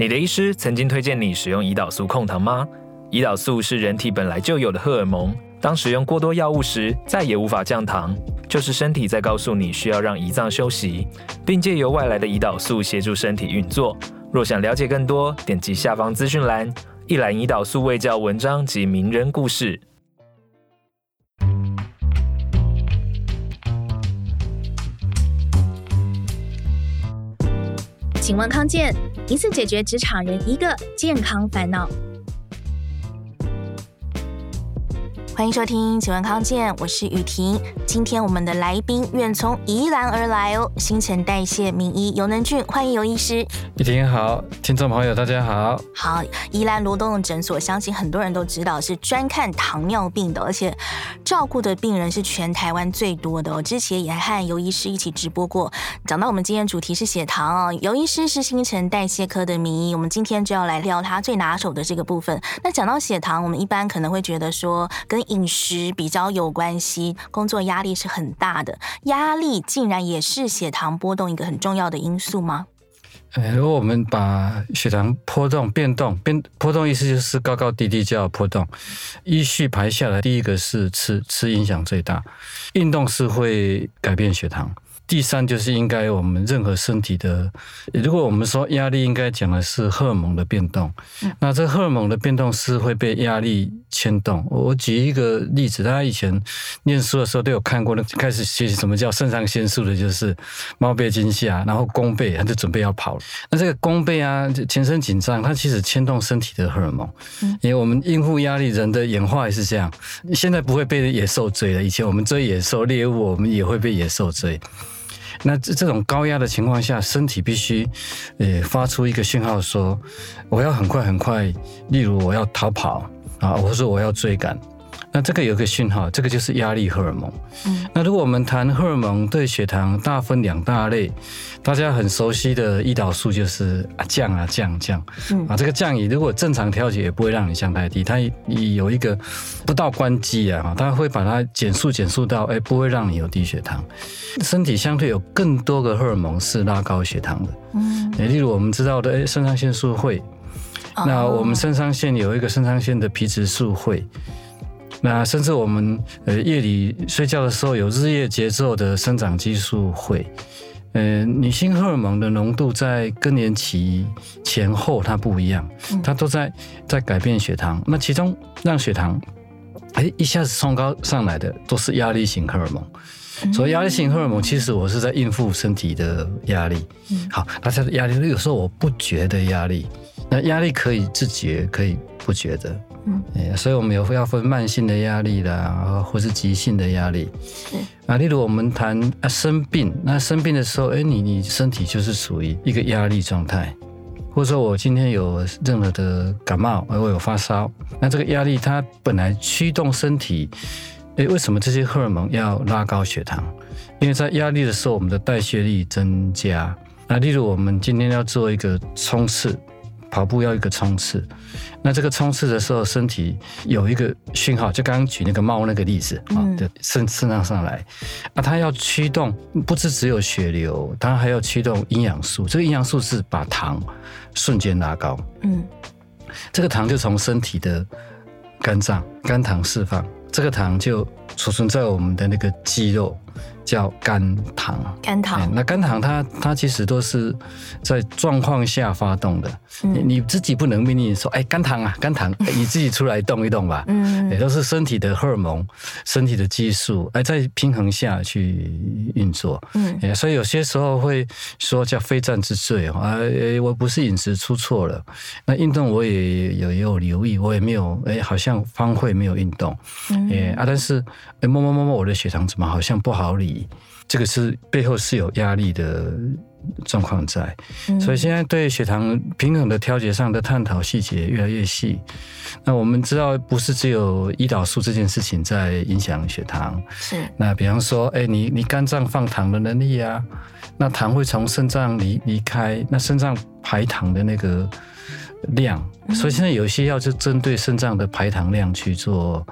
你的医师曾经推荐你使用胰岛素控糖吗？胰岛素是人体本来就有的荷尔蒙，当使用过多药物时，再也无法降糖，就是身体在告诉你需要让胰脏休息，并借由外来的胰岛素协助身体运作。若想了解更多，点击下方资讯栏，一览胰岛素卫教文章及名人故事。请问康健，一次解决职场人一个健康烦恼。欢迎收听《请问康健》，我是雨婷。今天我们的来宾远从宜兰而来哦，新陈代谢名医尤能俊，欢迎尤医师。雨婷好，听众朋友大家好。好，宜兰罗东的诊所，相信很多人都知道是专看糖尿病的，而且照顾的病人是全台湾最多的。我之前也和尤医师一起直播过，讲到我们今天主题是血糖哦，尤医师是新陈代谢科的名医，我们今天就要来聊他最拿手的这个部分。那讲到血糖，我们一般可能会觉得说跟饮食比较有关系，工作压力是很大的，压力竟然也是血糖波动一个很重要的因素吗？呃，如果我们把血糖波动变动变波动，意思就是高高低低叫波动，依序排下来，第一个是吃吃影响最大，运动是会改变血糖。第三就是应该我们任何身体的，如果我们说压力，应该讲的是荷尔蒙的变动。那这荷尔蒙的变动是会被压力牵动。我举一个例子，大家以前念书的时候都有看过，那开始学习什么叫肾上腺素的，就是猫背惊吓，然后弓背，他就准备要跑了。那这个弓背啊，全身紧张，它其实牵动身体的荷尔蒙。因为我们应付压力，人的演化也是这样。现在不会被野兽追了，以前我们追野兽猎物，我们也会被野兽追。那这这种高压的情况下，身体必须，呃，发出一个信号说，我要很快很快，例如我要逃跑啊，或者说我要追赶。那这个有个讯号，这个就是压力荷尔蒙。嗯，那如果我们谈荷尔蒙对血糖，大分两大类，大家很熟悉的胰岛素就是啊降啊降降，嗯。啊这个降以如果正常调节也不会让你降太低，它有一个不到关机啊，它会把它减速减速到哎不会让你有低血糖。身体相对有更多个荷尔蒙是拉高血糖的，嗯，例如我们知道的哎肾上腺素会，那我们肾上腺有一个肾上腺的皮质素会。那甚至我们呃夜里睡觉的时候有日夜节奏的生长激素会，呃女性荷尔蒙的浓度在更年期前后它不一样，它都在在改变血糖。那其中让血糖哎一下子冲高上来的都是压力型荷尔蒙。所以压力型荷尔蒙其实我是在应付身体的压力。好，那这压力有时候我不觉得压力，那压力可以自觉，可以不觉得。嗯，所以我们有要分慢性的压力啦，或是急性的压力。是啊，例如我们谈啊生病，那生病的时候，哎，你你身体就是属于一个压力状态，或者说我今天有任何的感冒，而我有发烧，那这个压力它本来驱动身体，哎，为什么这些荷尔蒙要拉高血糖？因为在压力的时候，我们的代谢力增加。那例如我们今天要做一个冲刺。跑步要一个冲刺，那这个冲刺的时候，身体有一个讯号，就刚刚举那个猫那个例子啊，就肾肾上上来，啊，它要驱动，不是只有血流，它还要驱动营养素，这个营养素是把糖瞬间拉高，嗯，这个糖就从身体的肝脏肝糖释放，这个糖就储存在我们的那个肌肉。叫肝糖，肝糖。那肝糖它它其实都是在状况下发动的，嗯、你自己不能命令说，哎，肝糖啊，肝糖，你自己出来动一动吧。嗯，也都是身体的荷尔蒙、身体的激素，哎，在平衡下去运作。嗯，所以有些时候会说叫非战之罪啊，我不是饮食出错了，那运动我也有也有留意，我也没有，哎，好像方会没有运动，嗯，哎啊，但是哎，摸摸摸摸，我的血糖怎么好像不好理？这个是背后是有压力的状况在，所以现在对血糖平衡的调节上的探讨细节越来越细。那我们知道，不是只有胰岛素这件事情在影响血糖，是。那比方说，哎，你你肝脏放糖的能力啊，那糖会从肾脏离离开，那肾脏排糖的那个量，所以现在有些药就针对肾脏的排糖量去做。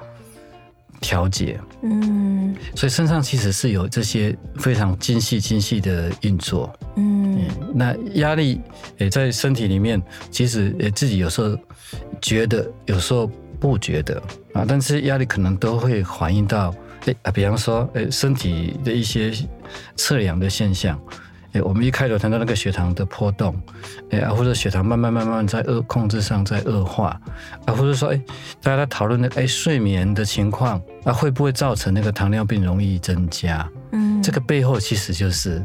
调节。嗯，所以身上其实是有这些非常精细、精细的运作。嗯，那压力也在身体里面，其实诶自己有时候觉得，有时候不觉得啊，但是压力可能都会反映到诶啊，比方说诶身体的一些测量的现象。我们一开头谈到那个血糖的波动，哎啊，或者血糖慢慢慢慢在恶控制上在恶化，啊，或者说哎，大家在讨论的哎睡眠的情况啊，会不会造成那个糖尿病容易增加？嗯，这个背后其实就是。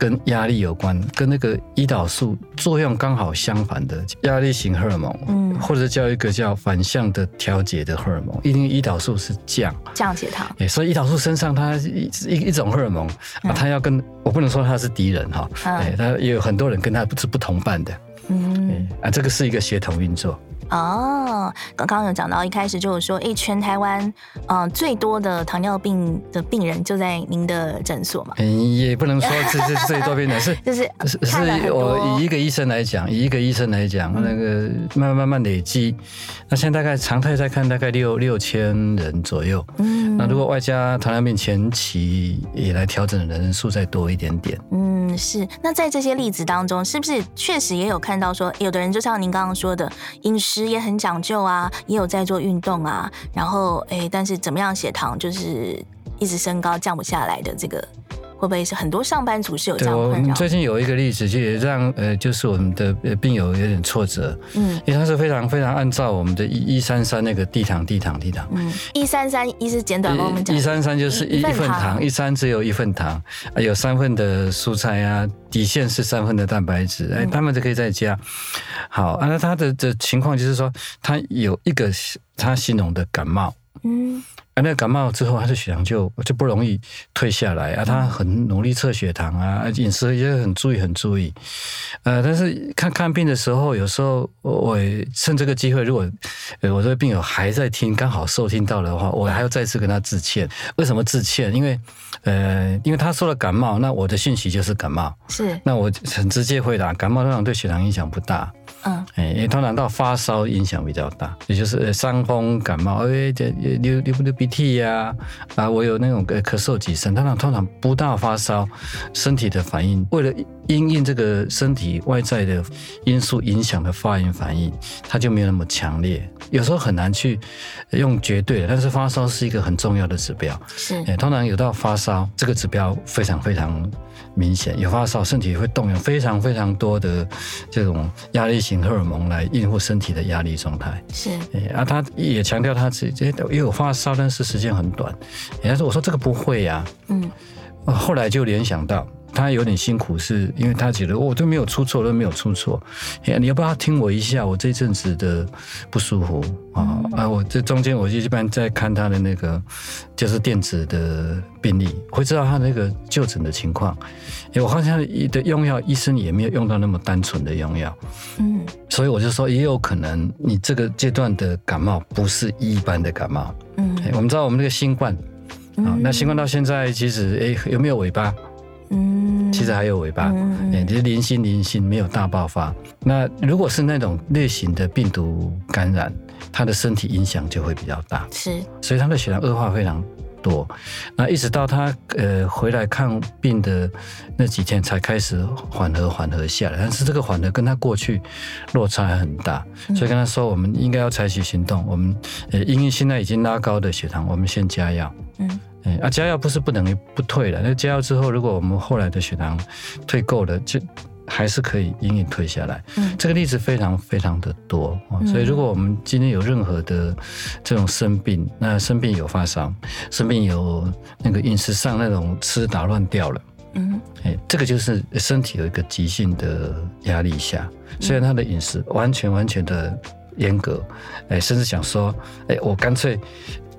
跟压力有关，跟那个胰岛素作用刚好相反的压力型荷尔蒙，嗯，或者叫一个叫反向的调节的荷尔蒙。因为胰岛素是降降血糖，哎，所以胰岛素身上它一一一种荷尔蒙啊，它要跟我不能说它是敌人哈，哎，它也有很多人跟它是不同伴的，嗯，啊，这个是一个协同运作。哦，刚刚有讲到，一开始就有说，哎，全台湾，嗯、呃，最多的糖尿病的病人就在您的诊所嘛？嗯，也不能说这是最多病人，是就是是是我以一个医生来讲，以一个医生来讲，嗯、那个慢慢慢慢累积，那现在大概常态在看大概六六千人左右，嗯，那如果外加糖尿病前期也来调整的人数再多一点点，嗯，是。那在这些例子当中，是不是确实也有看到说，有的人就像您刚刚说的饮食。也很讲究啊，也有在做运动啊，然后哎，但是怎么样血糖就是一直升高降不下来的这个。会不会是很多上班族是有这样困扰？我最近有一个例子，就也让呃，就是我们的病友有点挫折。嗯，因为他是非常非常按照我们的一一三三那个低糖低糖低糖。嗯，一三三一是简短跟我们讲。一三三就是一份糖，一三只有一份糖，有三份的蔬菜啊，底线是三份的蛋白质，哎，他们就可以再加。好，啊，那他的的情况就是说，他有一个他形容的感冒。嗯。啊，那感冒之后，他的血糖就就不容易退下来啊。他很努力测血糖啊，饮食也很注意，很注意。呃，但是看看病的时候，有时候我趁这个机会，如果呃我这个病友还在听，刚好收听到的话，我还要再次跟他致歉。为什么致歉？因为呃，因为他说了感冒，那我的讯息就是感冒。是。那我很直接回答，感冒通常对血糖影响不大。嗯，哎，通常到发烧影响比较大，也就是伤风感冒，哎，这流流不流鼻涕呀？啊，我有那种咳嗽几声，通常通常不到发烧，身体的反应，为了因应这个身体外在的因素影响的发炎反应，它就没有那么强烈。有时候很难去用绝对的，但是发烧是一个很重要的指标。是，哎，通常有到发烧这个指标非常非常。明显有发烧，身体会动用非常非常多的这种压力型荷尔蒙来应付身体的压力状态。是，啊，他也强调他自己也有发烧，但是时间很短。人家说，我说这个不会呀，嗯，后来就联想到。他有点辛苦，是因为他觉得我都没有出错，都没有出错。你要不要听我一下？我这阵子的不舒服啊啊！我这中间我就一般在看他的那个就是电子的病历，会知道他那个就诊的情况。我发现他的用药，医生也没有用到那么单纯的用药。嗯，所以我就说，也有可能你这个阶段的感冒不是一般的感冒。嗯，我们知道我们那个新冠啊，那新冠到现在其实哎有没有尾巴？嗯，其实还有尾巴，嗯，就是零星零星，没有大爆发。那如果是那种类型的病毒感染，他的身体影响就会比较大，是，所以他的血糖恶化非常多。那一直到他呃回来看病的那几天才开始缓和缓和下来，但是这个缓和跟他过去落差还很大，所以跟他说我们应该要采取行动，我们呃因为现在已经拉高的血糖，我们先加药，嗯。哎，啊，加药不是不等于不退了。那加药之后，如果我们后来的血糖退够了，就还是可以隐隐退下来。嗯，这个例子非常非常的多。所以，如果我们今天有任何的这种生病，那生病有发烧，生病有那个饮食上那种吃打乱掉了，嗯，哎，这个就是身体有一个急性的压力下，虽然他的饮食完全完全的严格，哎，甚至想说，哎，我干脆。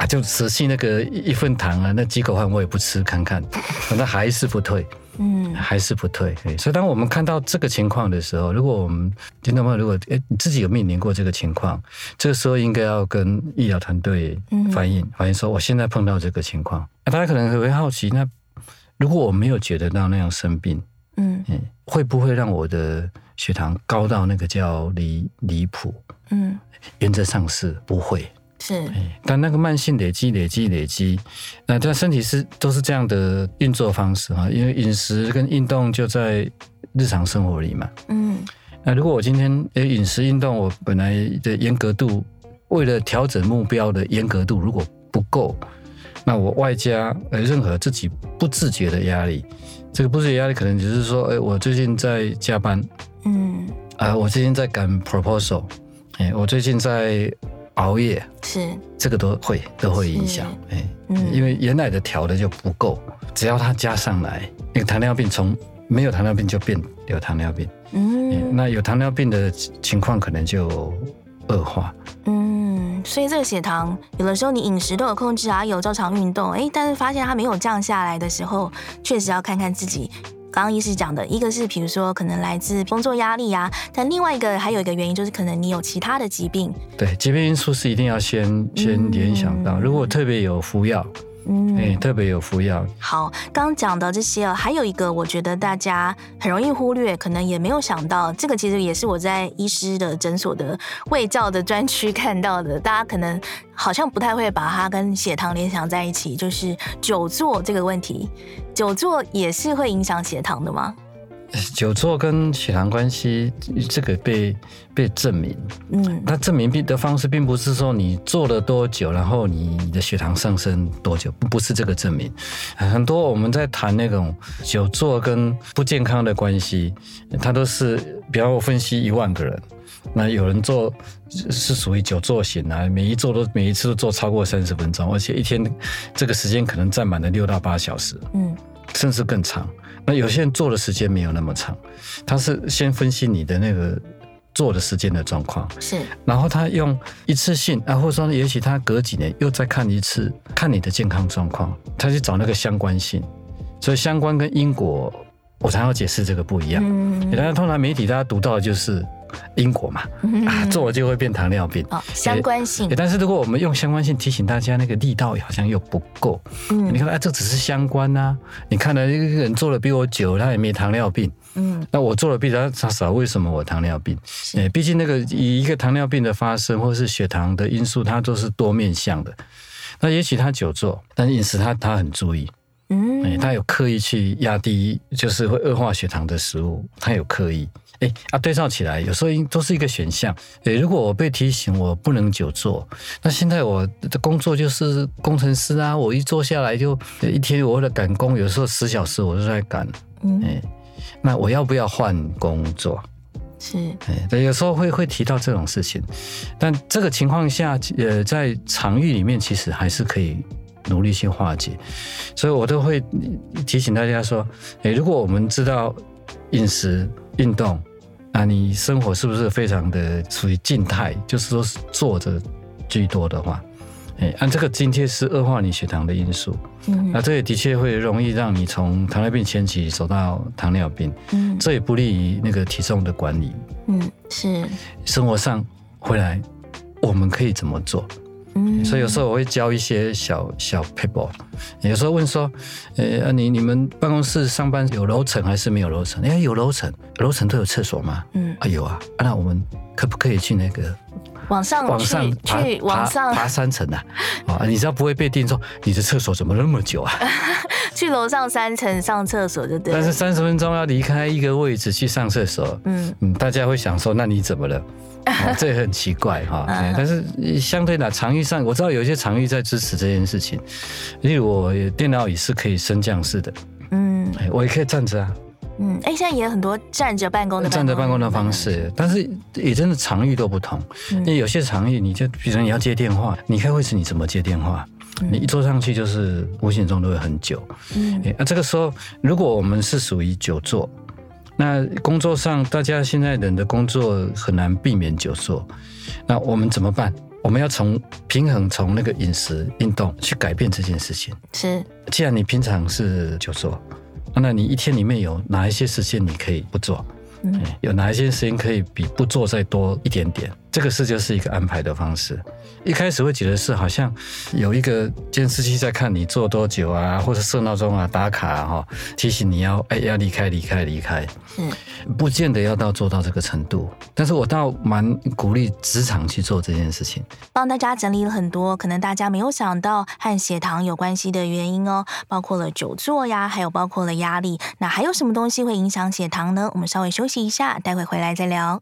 啊，就舍弃那个一份糖啊，那几口饭我也不吃，看看，反正还是不退，嗯，还是不退。所以当我们看到这个情况的时候，如果我们听众朋友，如果哎你自己有面临过这个情况，这个时候应该要跟医疗团队反映，反映说我现在碰到这个情况。那大家可能会好奇，那如果我没有觉得到那样生病，嗯，会不会让我的血糖高到那个叫离离谱？嗯，原则上是不会。是，哎，但那个慢性累积、累积、累积，那他身体是都是这样的运作方式啊。因为饮食跟运动就在日常生活里嘛。嗯。那如果我今天诶饮食运动，我本来的严格度，为了调整目标的严格度如果不够，那我外加呃任何自己不自觉的压力，这个不自觉压力可能只是说，哎，我最近在加班，嗯，啊，我最近在赶 proposal，哎，我最近在熬夜，是，这个都会都会影响，哎，嗯，因为原来的调的就不够，只要它加上来，那个糖尿病从没有糖尿病就变有糖尿病。嗯，那有糖尿病的情况可能就恶化。嗯，所以这个血糖有的时候你饮食都有控制啊，有照常运动，哎，但是发现它没有降下来的时候，确实要看看自己。刚刚医师讲的一个是，比如说可能来自工作压力啊，但另外一个还有一个原因就是可能你有其他的疾病。对，疾病因素是一定要先先联想到，如果特别有服药。嗯，哎，特别有服药。好，刚讲的这些，还有一个，我觉得大家很容易忽略，可能也没有想到，这个其实也是我在医师的诊所的卫教的专区看到的。大家可能好像不太会把它跟血糖联想在一起，就是久坐这个问题，久坐也是会影响血糖的吗？久坐跟血糖关系，这个被被证明。嗯，那证明并的方式并不是说你坐了多久，然后你的血糖上升多久，不是这个证明。很多我们在谈那种久坐跟不健康的关系，它都是，比方我分析一万个人，那有人做是属于久坐型啊，每一坐都每一次都坐超过三十分钟，而且一天这个时间可能占满了六到八小时，嗯，甚至更长。那有些人做的时间没有那么长，他是先分析你的那个做的时间的状况，是，然后他用一次性啊，或者说也许他隔几年又再看一次，看你的健康状况，他去找那个相关性，所以相关跟因果，我才要解释这个不一样。嗯，当然通常媒体大家读到的就是。因果嘛，啊，做了就会变糖尿病。哦，相关性。但是如果我们用相关性提醒大家，那个力道好像又不够。嗯，你看，哎，这只是相关啊。你看了一个人做的比我久，他也没糖尿病。嗯，那我做的比他少，为什么我糖尿病？哎，毕竟那个以一个糖尿病的发生，或是血糖的因素，它都是多面向的。那也许他久坐，但是饮食他他很注意。嗯，他有刻意去压低，就是会恶化血糖的食物，他有刻意。哎啊，对照起来，有时候都是一个选项。哎，如果我被提醒我不能久坐，那现在我的工作就是工程师啊，我一坐下来就一天，我为了赶工，有时候十小时我都在赶。嗯，哎，那我要不要换工作？是，哎，对，有时候会会提到这种事情，但这个情况下，呃，在场域里面其实还是可以努力去化解，所以我都会提醒大家说，哎，如果我们知道饮食、运动。那你生活是不是非常的属于静态？就是说是坐着居多的话，哎，按这个津贴是恶化你血糖的因素。嗯，那这也的确会容易让你从糖尿病前期走到糖尿病。嗯，这也不利于那个体重的管理。嗯，是。生活上回来，我们可以怎么做？嗯，所以有时候我会教一些小小 people，，有时候问说，呃，你你们办公室上班有楼层还是没有楼层？哎，有楼层，楼层都有厕所吗？嗯，啊有啊，那我们可不可以去那个往上往上去往上爬三层啊？啊，你知道不会被定说你的厕所怎么那么久啊？去楼上三层上厕所就对。但是三十分钟要离开一个位置去上厕所，嗯嗯，大家会想说，那你怎么了？哦、这也很奇怪哈，但是相对的场域上，我知道有些场域在支持这件事情。例如我电脑椅是可以升降式的，嗯，我也可以站着啊，嗯，哎，现在也有很多站着办公的站着办公的方式，但是也真的场域都不同。因为有些场域，你就比如说你要接电话，你开会时你怎么接电话？你一坐上去就是无形中都会很久，嗯，那这个时候如果我们是属于久坐。那工作上，大家现在人的工作很难避免久坐，那我们怎么办？我们要从平衡，从那个饮食、运动去改变这件事情。是，既然你平常是久坐，那你一天里面有哪一些时间你可以不做？嗯，有哪一些时间可以比不做再多一点点？这个事就是一个安排的方式。一开始会觉得是好像有一个监视器在看你做多久啊，或者设闹钟啊、打卡哈、啊，提醒你要哎要离开、离开、离开。嗯，不见得要到做到这个程度，但是我倒蛮鼓励职场去做这件事情。帮大家整理了很多可能大家没有想到和血糖有关系的原因哦，包括了久坐呀，还有包括了压力。那还有什么东西会影响血糖呢？我们稍微休息一下，待会回来再聊。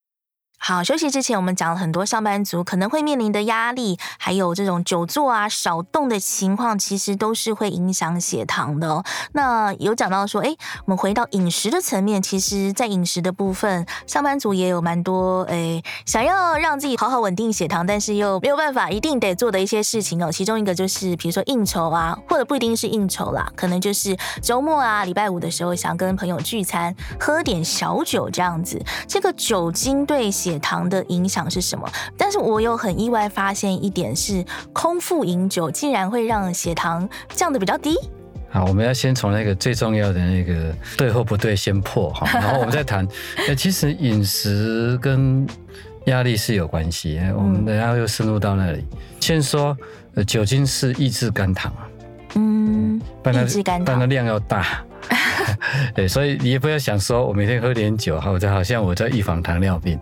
好，休息之前，我们讲了很多上班族可能会面临的压力，还有这种久坐啊、少动的情况，其实都是会影响血糖的哦。那有讲到说，哎，我们回到饮食的层面，其实，在饮食的部分，上班族也有蛮多，哎，想要让自己好好稳定血糖，但是又没有办法一定得做的一些事情哦。其中一个就是，比如说应酬啊，或者不一定是应酬啦，可能就是周末啊、礼拜五的时候，想跟朋友聚餐，喝点小酒这样子。这个酒精对血血糖的影响是什么？但是我有很意外发现一点是，空腹饮酒竟然会让血糖降得比较低。好，我们要先从那个最重要的那个对或不对先破哈，然后我们再谈。呃，其实饮食跟压力是有关系，我们等下又深入到那里。先说，呃，酒精是抑制肝糖啊，嗯，抑制肝糖，但它量要大。对，所以你也不要想说，我每天喝点酒，好，就好像我在预防糖尿病。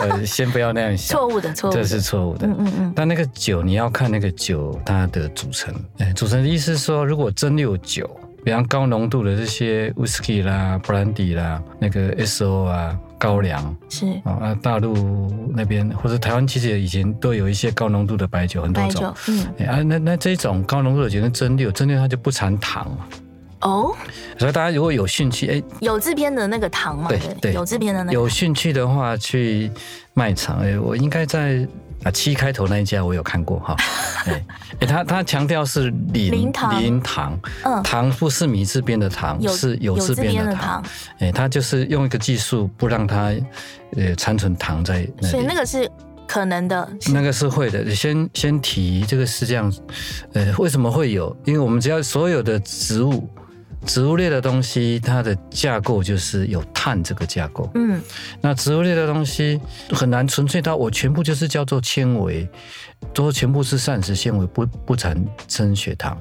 呃，先不要那样想，错误的，错误，这是错误的。嗯嗯嗯。但那个酒，你要看那个酒它的组成。哎，组成的意思是说，如果蒸馏酒，比方高浓度的这些 whisky 啦、brandy 啦，那个 SO 啊、高粱是啊，大陆那边或者台湾其实以前都有一些高浓度的白酒，很多种。嗯。啊，那那这种高浓度的酒是蒸馏，蒸馏它就不产糖。哦，所以大家如果有兴趣，哎，有制片的那个糖嘛？对对，有制片的那个。有兴趣的话，去卖场，哎，我应该在啊七开头那一家我有看过哈。哎，哎，他他强调是零零糖，零糖，嗯，糖不是米字边的糖，是有字边的糖。哎，他就是用一个技术不让它呃残存糖在那里。所以那个是可能的，那个是会的。先先提这个是这样，呃，为什么会有？因为我们只要所有的植物。植物类的东西，它的架构就是有碳这个架构。嗯，那植物类的东西很难纯粹到我全部就是叫做纤维，都全部是膳食纤维，不不产生血糖，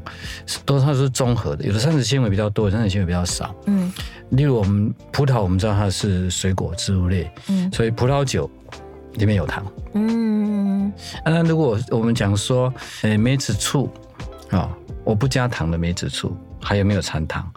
都它是综合的，有的膳食纤维比较多，膳食纤维比较少。嗯，例如我们葡萄，我们知道它是水果植物类，嗯，所以葡萄酒里面有糖。嗯，那如果我们讲说，诶，梅子醋啊，我不加糖的梅子醋。还有没有掺糖？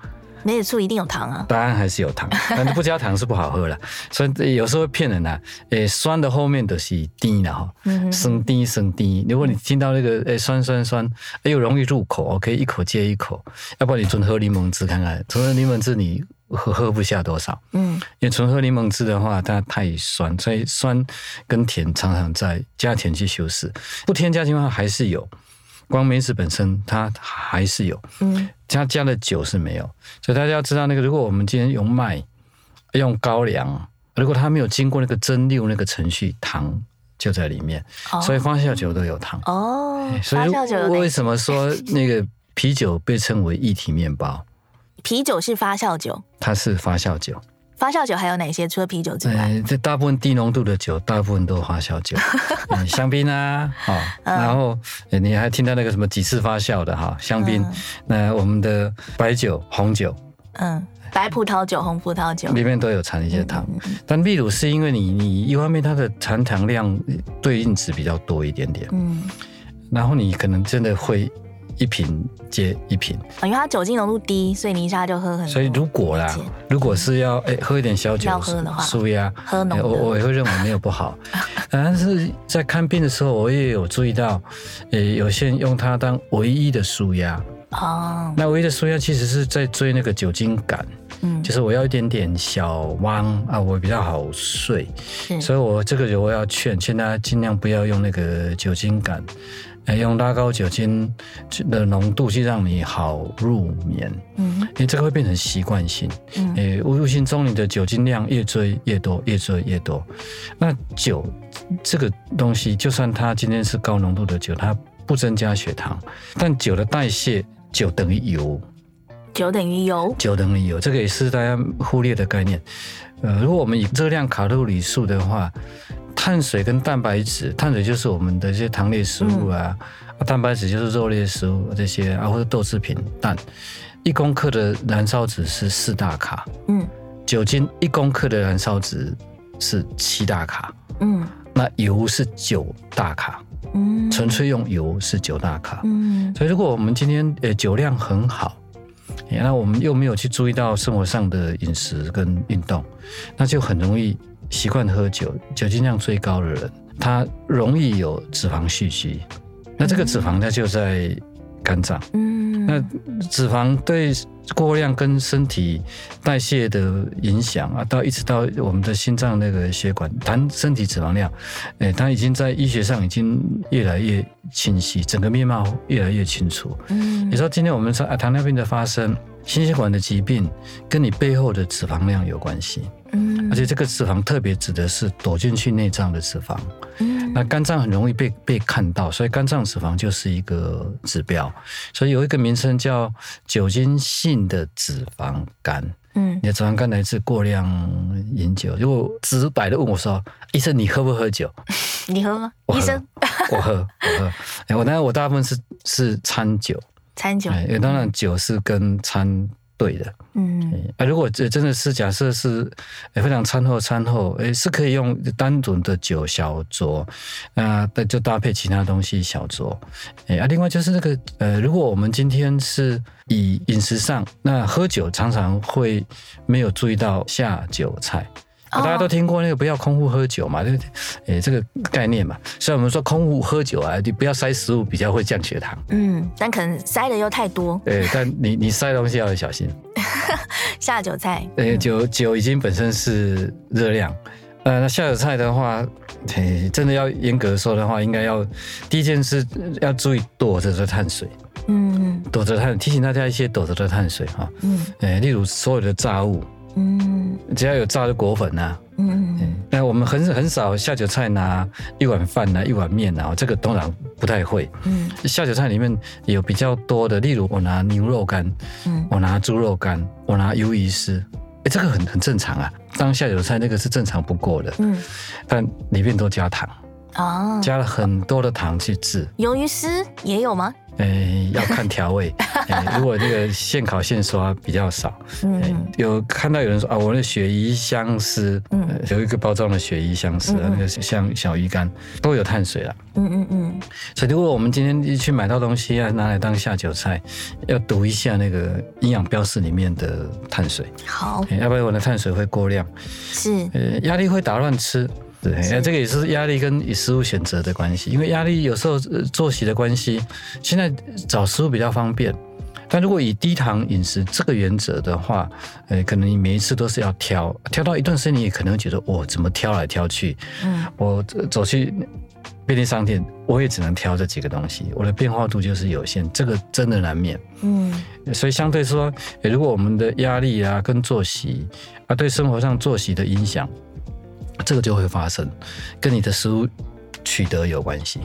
梅子醋一定有糖啊！当然还是有糖，但是不加糖是不好喝了。所以有时候会骗人啊。诶，酸的后面都是甜的哈，生甜生甜。如果你听到那个诶酸酸酸，又容易入口，可以一口接一口。要不然你纯喝柠檬汁看看，纯喝柠檬汁你喝喝不下多少。嗯，因为纯喝柠檬汁的话，它太酸，所以酸跟甜常常在加甜去修饰。不添加情况下还是有。光梅子本身它还是有，嗯，它加的酒是没有，所以大家要知道那个，如果我们今天用麦、用高粱，如果它没有经过那个蒸馏那个程序，糖就在里面，哦、所以发酵酒都有糖。哦。所以为什么说那个啤酒被称为一体面包？啤酒是发酵酒，它是发酵酒。发酵酒还有哪些？除了啤酒之外，这大部分低浓度的酒，大部分都发酵酒，香槟啊，哦，然后你还听到那个什么几次发酵的哈，香槟，那我们的白酒、红酒，嗯，白葡萄酒、红葡萄酒。里面都有掺一些糖，但秘鲁是因为你你一方面它的含糖量对应值比较多一点点，嗯，然后你可能真的会。一瓶接一瓶，因为它酒精浓度低，所以你一下就喝很多。所以如果啦，如果是要哎喝一点小酒，要喝的话，舒压，喝浓的，我我也会认为没有不好。但是在看病的时候，我也有注意到，呃，有些人用它当唯一的舒压。哦。那唯一的舒压其实是在追那个酒精感。嗯，就是我要一点点小汪啊，我比较好睡，是所以我这个我要劝劝大家尽量不要用那个酒精感。用拉高酒精的浓度去让你好入眠，嗯，因为这个会变成习惯性，嗯，诶，无形中你的酒精量越追越多，越追越多。那酒这个东西，就算它今天是高浓度的酒，它不增加血糖，但酒的代谢，酒等于油，酒等于油，酒等于油，这个也是大家忽略的概念。呃，如果我们以热量卡路里数的话。碳水跟蛋白质，碳水就是我们的这些糖类食物啊，嗯、蛋白质就是肉类食物这些啊，或者豆制品蛋，一公克的燃烧值是四大卡，嗯，酒精一公克的燃烧值是七大卡，嗯，那油是九大卡，嗯，纯粹用油是九大卡，嗯，所以如果我们今天呃酒量很好，那我们又没有去注意到生活上的饮食跟运动，那就很容易。习惯喝酒、酒精量最高的人，他容易有脂肪蓄积。那这个脂肪它就在肝脏。嗯，那脂肪对过量跟身体代谢的影响啊，到一直到我们的心脏那个血管，谈身体脂肪量，哎，它已经在医学上已经越来越清晰，整个面貌越来越清楚。嗯，你说今天我们说啊，糖尿病的发生，心血管的疾病，跟你背后的脂肪量有关系。嗯，而且这个脂肪特别指的是躲进去内脏的脂肪。嗯，那肝脏很容易被被看到，所以肝脏脂肪就是一个指标。所以有一个名称叫酒精性的脂肪肝。嗯，你的脂肪肝来自过量饮酒。如果直白的问我说：“医生，你喝不喝酒？” 你喝吗？医生，我喝，我喝。哎，我当然我大部分是是餐酒，餐酒。哎，当然酒是跟餐。对的，嗯，啊，如果这真的是假设是非常餐后餐后，诶，是可以用单独的酒小酌，啊，那就搭配其他东西小酌，诶，啊，另外就是那个，呃，如果我们今天是以饮食上，那喝酒常常会没有注意到下酒菜。大家都听过那个不要空腹喝酒嘛，对？诶，这个概念嘛。所以我们说空腹喝酒啊，你不要塞食物，比较会降血糖。嗯，但可能塞的又太多。对，但你你塞东西要小心。下酒菜。诶，酒酒已经本身是热量，呃，那下酒菜的话，诶，真的要严格说的话，应该要第一件事要注意躲着的碳水。嗯，躲着碳，提醒大家一些躲着的碳水哈。嗯，诶，例如所有的炸物。嗯，只要有炸的果粉呐、啊，嗯。嗯，那我们很很少下酒菜拿一碗饭呐，一碗面呐，这个当然不太会。嗯，下酒菜里面有比较多的，例如我拿牛肉干，嗯，我拿猪肉干，我拿鱿鱼丝，哎，这个很很正常啊，当下酒菜那个是正常不过的。嗯，但里面都加糖，哦，加了很多的糖去制。鱿鱼丝也有吗？诶，要看调味。诶，如果这个现烤现刷比较少，嗯，有看到有人说啊，我的鳕鱼香丝，嗯，有一个包装的鳕鱼香丝，那个像小鱼干都有碳水了，嗯嗯嗯。所以如果我们今天一去买到东西啊，拿来当下酒菜，要读一下那个营养标示里面的碳水，好，要不然我的碳水会过量，是，呃，压力会打乱吃。对，那这个也是压力跟食物选择的关系，因为压力有时候作息的关系，现在找食物比较方便，但如果以低糖饮食这个原则的话，呃，可能你每一次都是要挑，挑到一段时间，你也可能会觉得，我怎么挑来挑去，嗯，我走去便利商店，我也只能挑这几个东西，我的变化度就是有限，这个真的难免，嗯，所以相对说，如果我们的压力啊跟作息啊对生活上作息的影响。这个就会发生，跟你的食物取得有关系。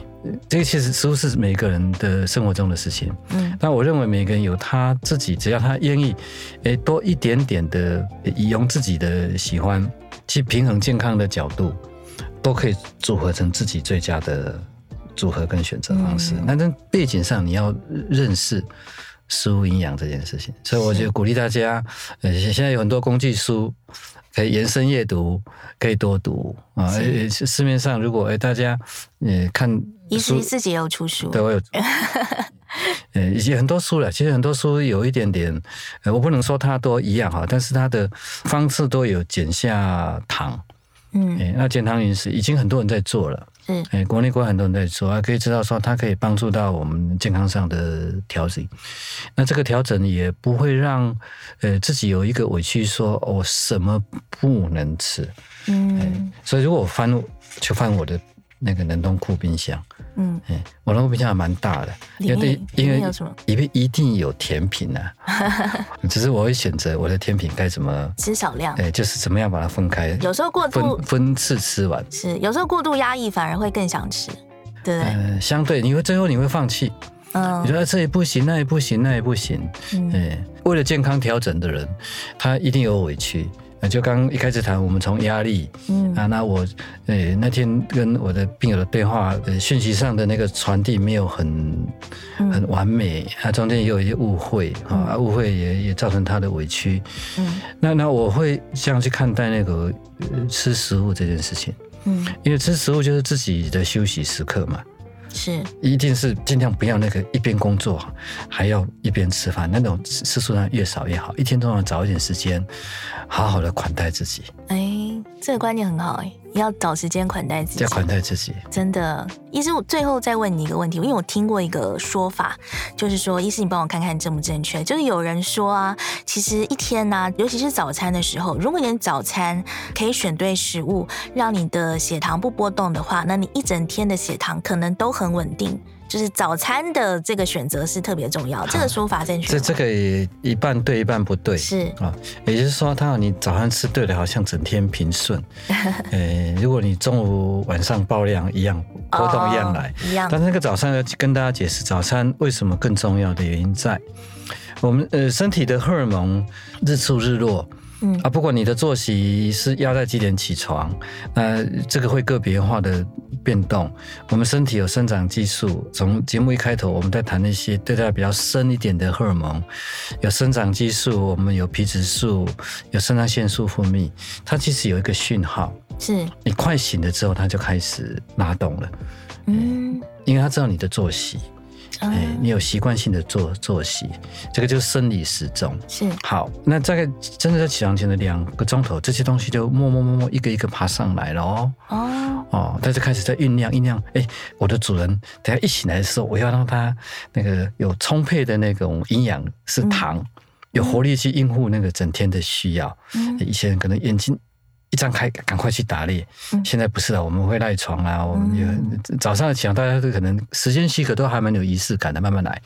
这个其实食物是每个人的生活中的事情，嗯，但我认为每个人有他自己，只要他愿意，诶，多一点点的以用自己的喜欢去平衡健康的角度，都可以组合成自己最佳的组合跟选择方式。那在背景上，你要认识食物营养这件事情，所以我就鼓励大家，呃，现在有很多工具书。可以延伸阅读，可以多读啊！市面上如果哎大家呃看书，医师自己也有出书，对我有，呃，已经很多书了。其实很多书有一点点，呃，我不能说它都一样哈，但是它的方式都有减下糖，嗯，那减糖饮食已经很多人在做了。嗯，哎，国内国外很多人在做，啊，可以知道说它可以帮助到我们健康上的调整。那这个调整也不会让呃自己有一个委屈，说我什么不能吃。嗯，所以如果我翻就翻我的那个冷冻库冰箱。嗯，哎，我冷冻冰箱还蛮大的，因为因为里面一定有甜品啊。只是我会选择我的甜品该怎么吃少量，哎，就是怎么样把它分开，有时候过度分分次吃完。是有时候过度压抑反而会更想吃，对不对？嗯、相对你会最后你会放弃，嗯你觉得这也不行，那也不行，那也不行。嗯哎，为了健康调整的人，他一定有委屈。就刚刚一开始谈，我们从压力，嗯啊，那我呃那天跟我的病友的对话，呃，讯息上的那个传递没有很很完美，啊，中间也有一些误会，啊，误会也也造成他的委屈。嗯那那我会这样去看待那个、呃、吃食物这件事情，嗯，因为吃食物就是自己的休息时刻嘛。是一定是尽量不要那个一边工作还要一边吃饭，那种次数量越少越好。一天都要找一点时间，好好的款待自己。哎，这个观念很好哎，要找时间款待自己，要款待自己。真的，医师，我最后再问你一个问题，因为我听过一个说法，就是说，医师你帮我看看正不正确？就是有人说啊，其实一天呢、啊，尤其是早餐的时候，如果你早餐可以选对食物，让你的血糖不波动的话，那你一整天的血糖可能都很稳定。就是早餐的这个选择是特别重要，这个说法正确吗？这这个也一半对，一半不对。是啊，也就是说，他你早餐吃对了，好像整天平顺。呃，如果你中午晚上爆量一样波动一样来，哦、一样。但是那个早餐要跟大家解释，早餐为什么更重要的原因在我们呃身体的荷尔蒙日出日落。嗯啊，不管你的作息是要在几点起床，呃，这个会个别化的变动。我们身体有生长激素，从节目一开头我们在谈那些对待比较深一点的荷尔蒙，有生长激素，我们有皮质素，有肾上腺素分泌，它其实有一个讯号，是你快醒了之后，它就开始拉动了。嗯，因为它知道你的作息。哎、欸，你有习惯性的作作息，这个就是生理时钟。是好，那大概真的在起床前的两个钟头，这些东西就默默默默一个一个爬上来了哦。哦哦，它就开始在酝酿酝酿。哎、欸，我的主人等下一醒来的时候，我要让他那个有充沛的那种营养是糖，嗯、有活力去应付那个整天的需要。嗯，一些人可能眼睛。一张开，赶快去打猎。现在不是了，我们会赖床啊。我们有早上起床，大家都可能时间许可，都还蛮有仪式感的。慢慢来。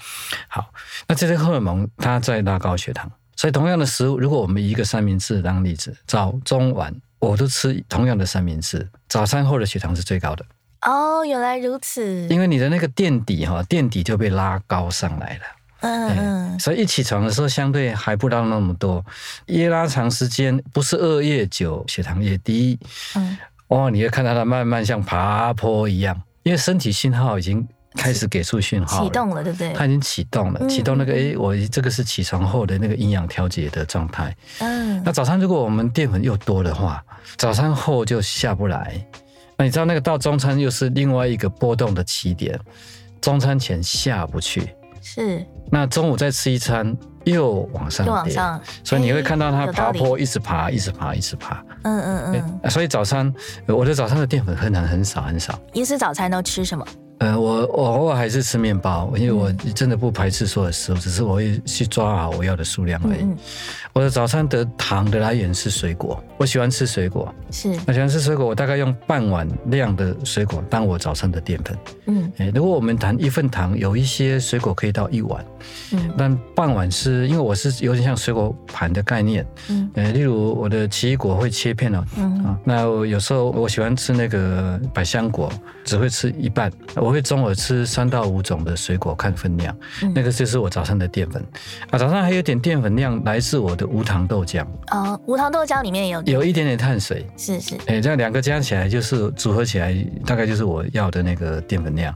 好，那这些荷尔蒙它在拉高血糖，所以同样的食物，如果我们一个三明治当例子，早中晚我都吃同样的三明治，早餐后的血糖是最高的。哦，原来如此。因为你的那个垫底哈，垫底就被拉高上来了。嗯嗯，所以一起床的时候相对还不到那么多，越拉长时间，不是饿越久，血糖越低。嗯，哦，你会看到它慢慢像爬坡一样，因为身体信号已经开始给出讯号，启动了，对不对？它已经启动了，启动那个哎，我这个是起床后的那个营养调节的状态。嗯，那早餐如果我们淀粉又多的话，早餐后就下不来。那你知道那个到中餐又是另外一个波动的起点，中餐前下不去。是，那中午再吃一餐，又往上，又往上，所以你会看到它爬坡，一直爬，一直爬，一直爬。嗯嗯嗯。所以早餐，我的早餐的淀粉很难很少很少。一次早餐都吃什么？呃，我我偶尔还是吃面包，因为我真的不排斥所有食物，只是我会去抓好我要的数量而已。我的早餐的糖的来源是水果，我喜欢吃水果。是，我喜欢吃水果，我大概用半碗量的水果当我早餐的淀粉。嗯，如果我们谈一份糖，有一些水果可以到一碗。嗯，但半碗是因为我是有点像水果盘的概念。嗯，呃，例如我的奇异果会切片哦。嗯啊，那我有时候我喜欢吃那个百香果，只会吃一半。我会中午吃三到五种的水果，看分量，嗯、那个就是我早上的淀粉。啊，早上还有点淀粉量来自我的无糖豆浆。哦，无糖豆浆里面也有有一点点碳水。是是。哎，这样两个加起来就是组合起来，大概就是我要的那个淀粉量。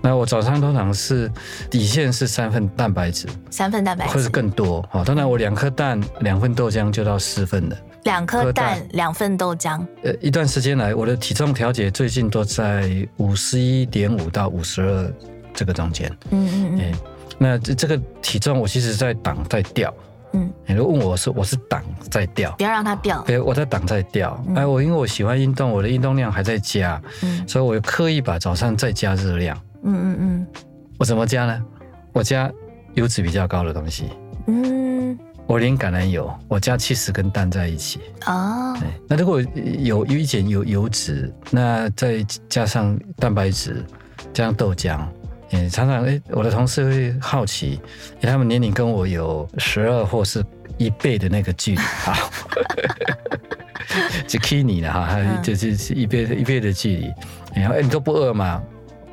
那我早上通常是底线是三份蛋白质，三份蛋白质，或是更多。好，当然我两颗蛋，两份豆浆就到四份了。两颗蛋，两份豆浆。呃，一段时间来，我的体重调节最近都在五十一点五到五十二这个中间。嗯嗯嗯。那这这个体重我其实在挡在掉，嗯，你如果问我是我是挡在掉，不要让它掉。对，我在挡在掉。哎、嗯，我因为我喜欢运动，我的运动量还在加，嗯，所以我刻意把早上再加热量。嗯嗯嗯，我怎么加呢？我加油脂比较高的东西。嗯，我淋橄榄油，我加七十跟蛋在一起。哦，那如果有有一点有油脂，那再加上蛋白质，加上豆浆。嗯，常常哎，我的同事会好奇，因为他们年龄跟我有十二或是一倍的那个距离 哈，就 Kenny 了哈，就是一倍一倍的距离。然后哎，你都不饿吗？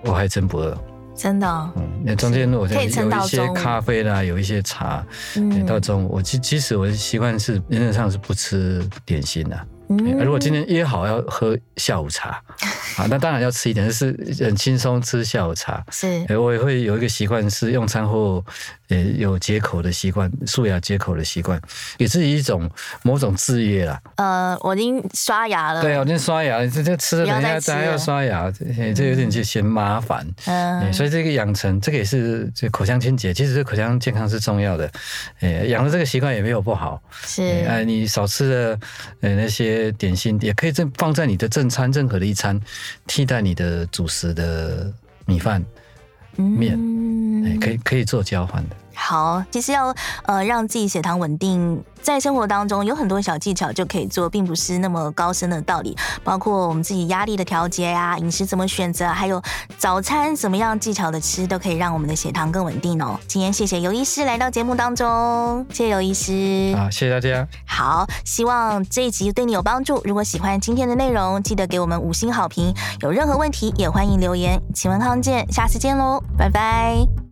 我还真不饿，真的、哦。嗯，那中间我有一些咖啡啦，有一些茶，嗯，到中午我其其实我的习惯是原则上是不吃点心的。嗯，如果今天约好要喝下午茶，啊，那当然要吃一点，就是很轻松吃下午茶。是，我也会有一个习惯是用餐后，呃，有解口的习惯，素牙解口的习惯，也是一种某种制约啦。呃，我已经刷牙了。对啊，我已经刷牙了，这这吃了等一下大家要刷牙，这这有点就嫌麻烦。嗯，所以这个养成，这个也是这口腔清洁，其实这口腔健康是重要的。哎，养了这个习惯也没有不好。是，哎，你少吃了呃那些。点心也可以正放在你的正餐，任何的一餐替代你的主食的米饭、面，嗯，可以可以做交换的。好，其实要呃让自己血糖稳定，在生活当中有很多小技巧就可以做，并不是那么高深的道理。包括我们自己压力的调节呀，饮食怎么选择，还有早餐怎么样技巧的吃，都可以让我们的血糖更稳定哦。今天谢谢尤医师来到节目当中，谢谢尤医师。好，谢谢大家。好，希望这一集对你有帮助。如果喜欢今天的内容，记得给我们五星好评。有任何问题也欢迎留言。请问康健，下次见喽，拜拜。